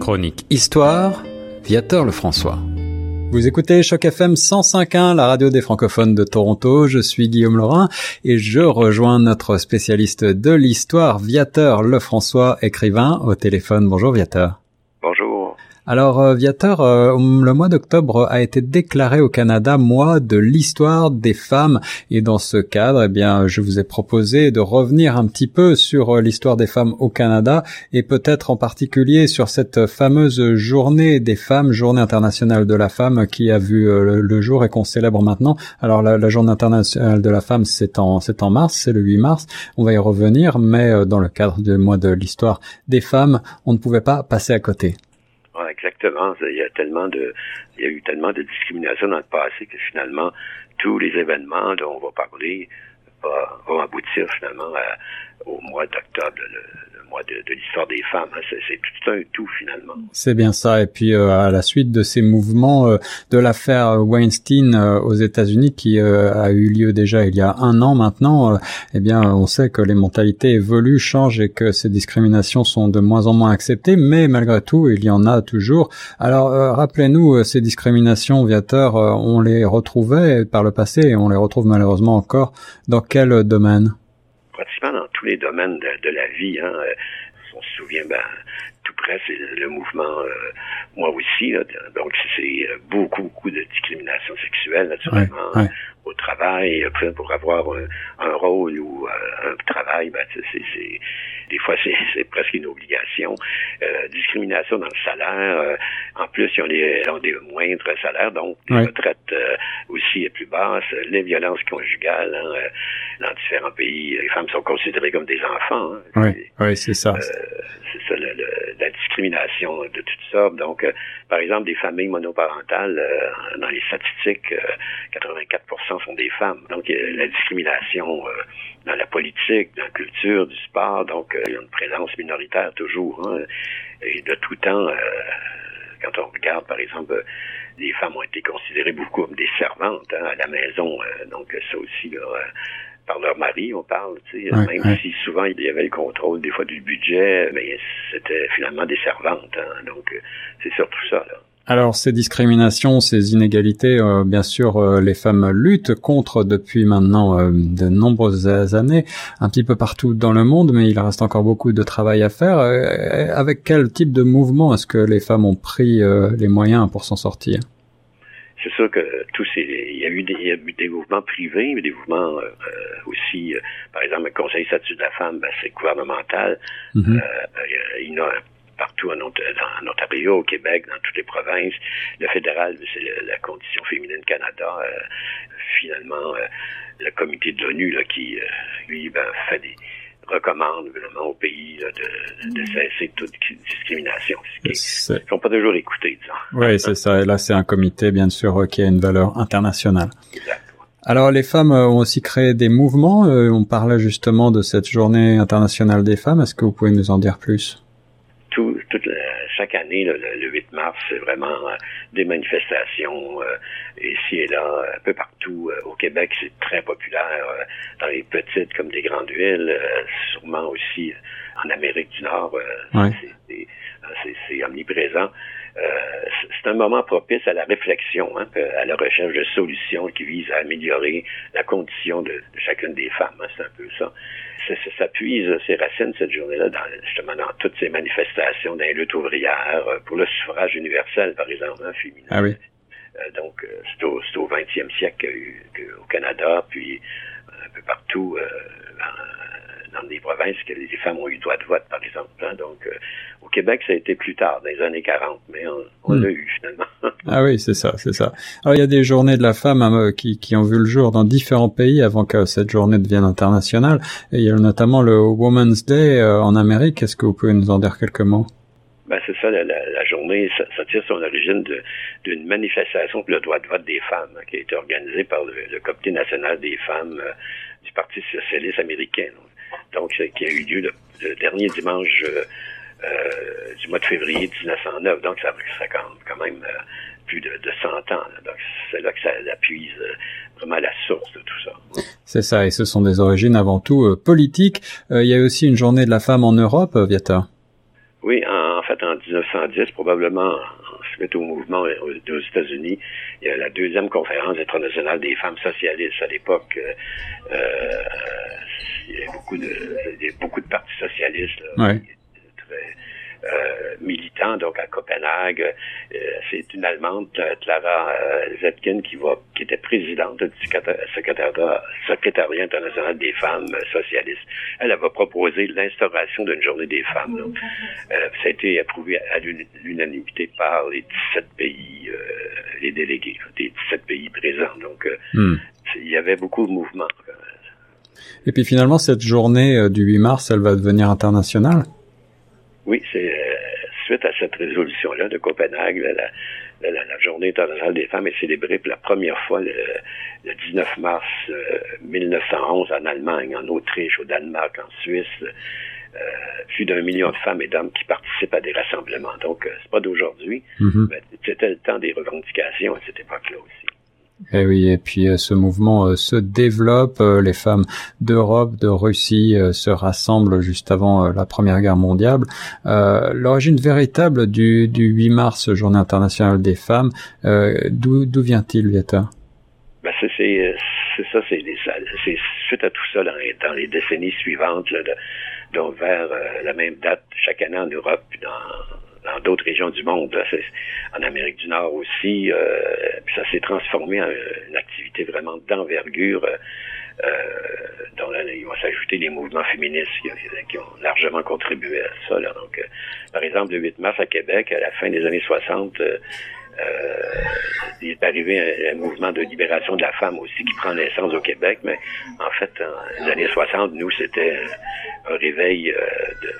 Chronique Histoire, Viateur Lefrançois. Vous écoutez Choc FM 105.1, la radio des francophones de Toronto. Je suis Guillaume Laurin et je rejoins notre spécialiste de l'histoire, Viateur Lefrançois, écrivain, au téléphone. Bonjour Viateur. Alors, euh, Viateur, euh, le mois d'octobre a été déclaré au Canada mois de l'histoire des femmes. Et dans ce cadre, eh bien, je vous ai proposé de revenir un petit peu sur euh, l'histoire des femmes au Canada et peut-être en particulier sur cette fameuse journée des femmes, journée internationale de la femme qui a vu le, jour et qu'on célèbre maintenant. Alors, la, la, journée internationale de la femme, c'est en, c'est en mars, c'est le 8 mars. On va y revenir, mais dans le cadre du mois de l'histoire des femmes, on ne pouvait pas passer à côté exactement. Il y a tellement de, il y a eu tellement de discrimination dans le passé que finalement, tous les événements dont on va parler vont aboutir finalement au mois d'octobre, de, de l'histoire des femmes. Hein. C'est tout un tout finalement. C'est bien ça. Et puis euh, à la suite de ces mouvements euh, de l'affaire Weinstein euh, aux États-Unis qui a eu lieu déjà il y a un an maintenant, eh bien on sait que les mentalités évoluent, changent et que ces discriminations sont de moins en moins acceptées. Mais malgré tout, il y en a toujours. Alors rappelez-nous ces discriminations, Viateur, on les retrouvait par le passé et on les retrouve malheureusement encore. Dans quel domaine? pratiquement tous les domaines de, la vie. Hein. Euh, on se souvient, ben, tout près, c'est le, mouvement, euh, moi aussi, donc c'est euh, beaucoup, beaucoup de discrimination sexuelle, naturellement, au travail, pour avoir un, rôle ou un travail, ben, c'est des fois c'est presque une obligation. discrimination dans le salaire. en plus, ils ont des, ont des moindres salaires, donc des retraites aussi plus basses. Les violences conjugales. Hein, dans différents pays, les femmes sont considérées comme des enfants. Hein. Oui, c'est ça. Euh, c'est ça, la discrimination de toutes sortes. Donc, euh, par exemple, des familles monoparentales, euh, dans les statistiques, 84% sont des femmes. Donc, la discrimination dans la politique, dans la culture, du sport, donc il y a une présence minoritaire toujours. Hein. et de tout temps, quand on regarde, par exemple, les femmes ont été considérées beaucoup comme des servantes hein, à la maison. donc, ça aussi, là, par leur mari, on parle, tu sais, même si souvent il y avait le contrôle des fois du budget, mais c'était finalement des servantes, hein, donc euh, c'est surtout ça. Là. Alors ces discriminations, ces inégalités, euh, bien sûr, euh, les femmes luttent contre depuis maintenant de nombreuses années, un petit peu partout dans le monde, mais il reste encore beaucoup de travail à faire. avec quel type de mouvement est-ce que les femmes ont pris les moyens pour s'en sortir? C'est sûr que tous ces, y a eu des, il y a eu des mouvements privés, mais des mouvements euh, aussi, euh, par exemple, le Conseil statut de la femme, ben, c'est gouvernemental. Euh, il y en a partout en, en, Ontario, au Québec, dans toutes les provinces. Le fédéral, c'est la condition féminine Canada. Euh, finalement, le comité de l'ONU là, qui, lui, ben, fait des recommande vraiment au pays de, de, cesser toute discrimination. Ils ne sont pas toujours écoutés, disons. Oui, c'est ça. Et là, c'est un comité, bien sûr, qui a une valeur internationale. Alors, les femmes euh, ont aussi créé des mouvements. Euh, on parlait justement de cette journée internationale des femmes. Est-ce que vous pouvez nous en dire plus? Chaque année, le, 8 mars, c'est vraiment euh, des manifestations euh, ici et là, un peu partout. Euh, au Québec, c'est très populaire dans les petites comme des grandes villes, sûrement aussi en Amérique du Nord. C'est omniprésent. C'est un moment propice à la réflexion, hein, à la recherche de solutions qui visent à améliorer la condition de, chacune des femmes. Hein, c'est un peu ça ça, ça, puise ses racines cette journée-là dans, justement dans toutes ces manifestations, dans les luttes ouvrières, euh, pour le suffrage universel, par exemple, hein, féminin. Ah oui. Euh, donc, euh, c'est au, au 20e siècle qu'au Canada, puis un peu partout dans des provinces que les femmes ont eu droit de vote, par exemple. Hein. Donc, euh, au Québec, ça a été plus tard, dans les années 40, mais on, hmm. l'a eu finalement. ah oui, c'est ça, c'est ça. Alors, il y a des journées de la femme hein, qui, qui, ont vu le jour dans différents pays avant que cette journée devienne internationale. Et il y a notamment le Women's Day euh, en Amérique. Est-ce que vous pouvez nous en dire quelques mots? Ben, c'est ça, la, la, journée, ça, ça, tire son origine d'une manifestation pour le droit de vote des femmes, hein, qui a été organisée par le, Comité national des femmes euh, du Parti socialiste américain donc qui a eu lieu le, dernier dimanche euh, euh, du mois de février 1909. Donc ça, ça quand, quand même euh, plus de, de 100 ans. Donc c'est là que ça appuie vraiment la source de tout ça. C'est ça, et ce sont des origines avant tout politiques. il y a aussi une journée de la femme en Europe, Viata. Oui, en fait, en 1910, probablement suite au mouvement aux États-Unis, il y a la deuxième conférence internationale des femmes socialistes. À l'époque, euh, il y a beaucoup de, beaucoup de partis socialistes. ouais. Euh, militant, donc à Copenhague. Euh, c'est une Allemande, Clara euh, Zetkin, qui va, qui était présidente du secrétariat, secrétariat international des femmes socialistes. Elle, va proposer l'instauration d'une journée des femmes. Donc, ça a été approuvé à l'unanimité par les 17 pays, les délégués des 17 pays présents. Donc, hmm. il y avait beaucoup de mouvements. Et puis finalement, cette journée du 8 mars, elle va devenir internationale? Oui, c'est euh, suite à cette résolution-là de Copenhague, la, la, Journée internationale des femmes est célébrée pour la première fois le, 19 mars 1911 euh, en Allemagne, en Autriche, au Danemark, en Suisse. Euh, plus d'un million de femmes et d'hommes qui participent à des rassemblements. Donc, c'est pas d'aujourd'hui, mm-hmm. mais c'était le temps des revendications à cette époque-là aussi. Et eh oui, et puis euh, ce mouvement euh, se développe, euh, les femmes d'Europe, de Russie se rassemblent juste avant la Première Guerre mondiale. L'origine véritable du, du 8 mars, Journée internationale des femmes, d'où vient-il, Vieta? Ben c'est ça, c'est suite à tout ça dans les, dans les décennies suivantes, là, de, donc vers la même date chaque année en Europe, puis dans dans d'autres régions du monde, en Amérique du Nord aussi. Euh, ça s'est transformé en une activité vraiment d'envergure. Euh, euh dont là, il va s'ajouter des mouvements féministes qui, ont largement contribué à ça. Donc, euh, par exemple, le 8 mars à Québec, à la fin des années 60, euh, il est arrivé un, mouvement de libération de la femme aussi qui prend naissance au Québec, mais en fait, dans les années 60, nous, c'était un réveil de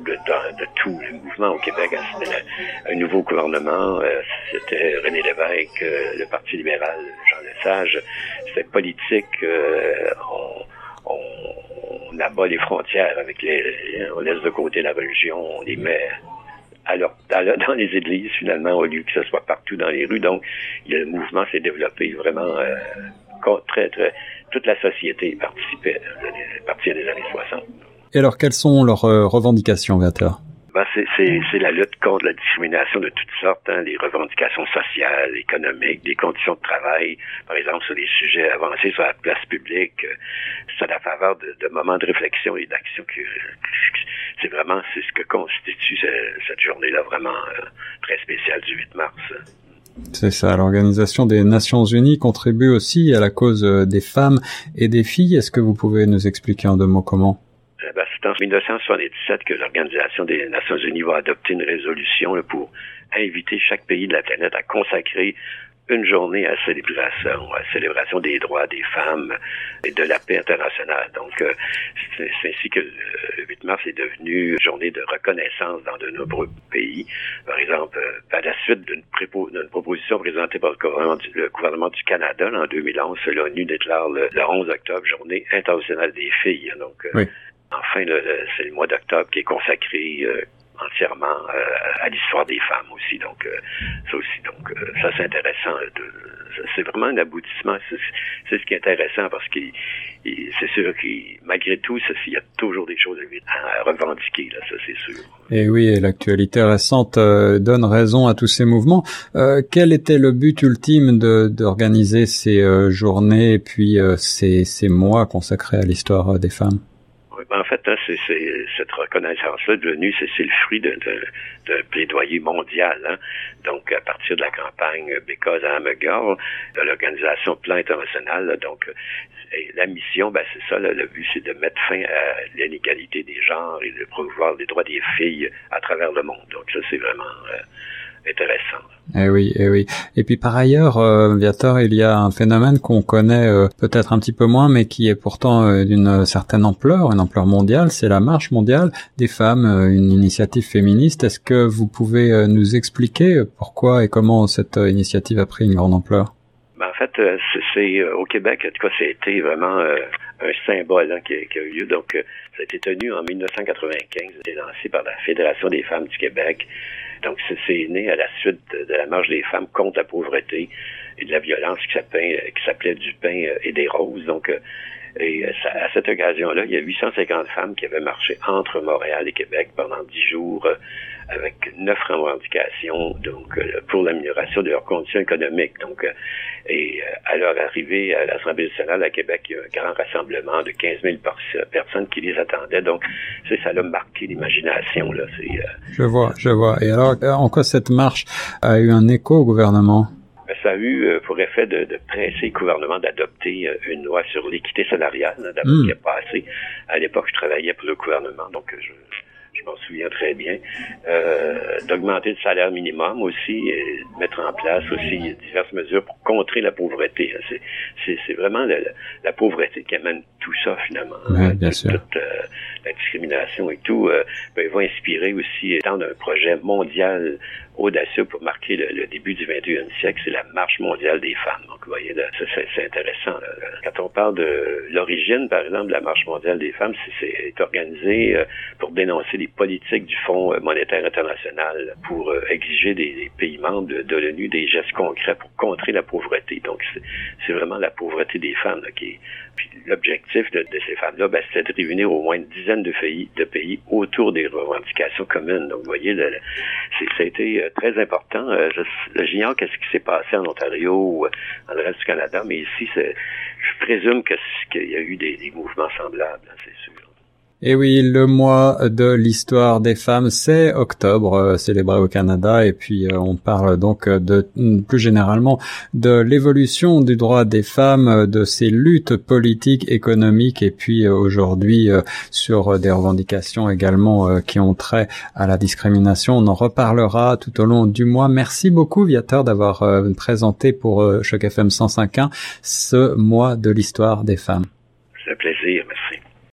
de, tout le mouvement au Québec. C'était un nouveau gouvernement. Euh, c'était René Lévesque, euh, le Parti libéral, Jean Lesage. C'était politique. Euh, on, on, abat les frontières avec les, on laisse de côté la religion, on les met alors dans les églises finalement au lieu que ce soit partout dans les rues. Donc le mouvement s'est développé vraiment très très toute la société participait à partir des années 60. Et alors, quelles sont leurs euh, revendications, Viateur ben, c'est la lutte contre la discrimination de toutes sortes, hein, les revendications sociales, économiques, des conditions de travail, par exemple sur des sujets avancés sur la place publique. Euh, c'est à la faveur de, de, moments de réflexion et d'action que c'est vraiment c'est ce que constitue cette, journée-là vraiment euh, très spéciale du 8 mars. C'est ça, l'Organisation des Nations Unies contribue aussi à la cause des femmes et des filles. Est-ce que vous pouvez nous expliquer en deux mots comment? C'est en 1977 que l'Organisation des Nations Unies va adopter une résolution pour inviter chaque pays de la planète à consacrer une journée à célébration, à célébration des droits des femmes et de la paix internationale. Donc, euh, c'est ainsi que le 8 mars est devenu une journée de reconnaissance dans de nombreux pays. Par exemple, euh, à la suite d'une proposition présentée par le gouvernement du, Canada en 2011, l'ONU déclare le, 11 octobre journée internationale des filles. Euh, Enfin, c'est le mois d'octobre qui est consacré euh, entièrement euh, à l'histoire des femmes aussi. Donc, euh, ça aussi, donc, ça c'est intéressant. c'est vraiment un aboutissement. C'est ce qui est intéressant parce que c'est sûr que malgré tout, il y a toujours des choses à, revendiquer, là, ça c'est sûr. Et oui, l'actualité récente donne raison à tous ces mouvements. quel était le but ultime d'organiser ces journées et puis ces, ces mois consacrés à l'histoire des femmes? Ben, en fait, hein, c'est, cette reconnaissance-là devenue, c'est, le fruit d'un plaidoyer mondial. Hein. Donc, à partir de la campagne Because a Girl, de l'organisation Plan International, donc la mission, ben, c'est ça, le but, c'est de mettre fin à l'inégalité des genres et de promouvoir les droits des filles à travers le monde. Donc, ça, c'est vraiment euh, intéressant. Eh oui, eh oui. Et puis par ailleurs, euh, Viator, il y a un phénomène qu'on connaît euh, peut-être un petit peu moins, mais qui est pourtant euh, d'une certaine ampleur, une ampleur mondiale. C'est la marche mondiale des femmes, euh, une initiative féministe. Est-ce que vous pouvez nous expliquer pourquoi et comment cette initiative a pris une grande ampleur? Ben, En fait, c'est au Québec, en tout cas, c'était vraiment un symbole hein, qui, qui, a eu lieu. Donc, ça a été tenu en 1995. C'était lancé par la Fédération des femmes du Québec. Donc, c'est né à la suite de, la marche des femmes contre la pauvreté et de la violence qui s'appelait du pain et des roses. Donc, euh, et à cette occasion-là, il y a 850 femmes qui avaient marché entre Montréal et Québec pendant dix jours avec neuf revendications donc pour l'amélioration de leurs conditions économiques. Donc, et à leur arrivée à l'Assemblée nationale à Québec, il y a un grand rassemblement de 15 000 personnes qui les attendaient. Donc, c'est ça a marqué l'imagination. Là. Je vois, je vois. Et alors, en quoi cette marche a eu un écho au gouvernement? ça a eu euh, pour effet de, de presser le gouvernement d'adopter euh, une loi sur l'équité salariale, d'abord mmh. qui est passé. À l'époque, je travaillais pour le gouvernement, donc je, je m'en souviens très bien, euh, d'augmenter le salaire minimum aussi, et de mettre en place aussi diverses mesures pour contrer la pauvreté. C'est vraiment la, la, pauvreté qui amène tout ça finalement. Oui, bien sûr. Euh, la discrimination et tout, euh, ben, va inspirer aussi étant un projet mondial audacieux pour marquer le, début du 21e siècle, c'est la marche mondiale des femmes. Donc, vous voyez, c'est intéressant. Quand on parle de l'origine, par exemple, de la marche mondiale des femmes, c'est organisé euh, pour dénoncer les politiques du Fonds monétaire international, pour euh, exiger des, pays membres de, l'ONU des gestes concrets pour contrer la pauvreté. Donc, c'est vraiment la pauvreté des femmes qui est puis l'objectif de, ces femmes-là, ben, c'était de réunir au moins une dizaine de pays, de pays autour des revendications communes. Donc, vous voyez, le, ça a été euh, très important. Euh, j'ignore qu'est-ce qui s'est passé en Ontario ou dans le reste du Canada, mais ici, je présume qu'il y a eu des, des mouvements semblables, c'est sûr. Et oui, le mois de l'histoire des femmes, c'est octobre, euh, célébré au Canada, et puis euh, on parle donc de mm, plus généralement de l'évolution du droit des femmes, de ces luttes politiques, économiques, et puis euh, aujourd'hui sur des revendications également qui ont trait à la discrimination. On en reparlera tout au long du mois. Merci beaucoup, Viateur, d'avoir présenté pour Choc FM 105.1 ce mois de l'histoire des femmes. C'est un plaisir.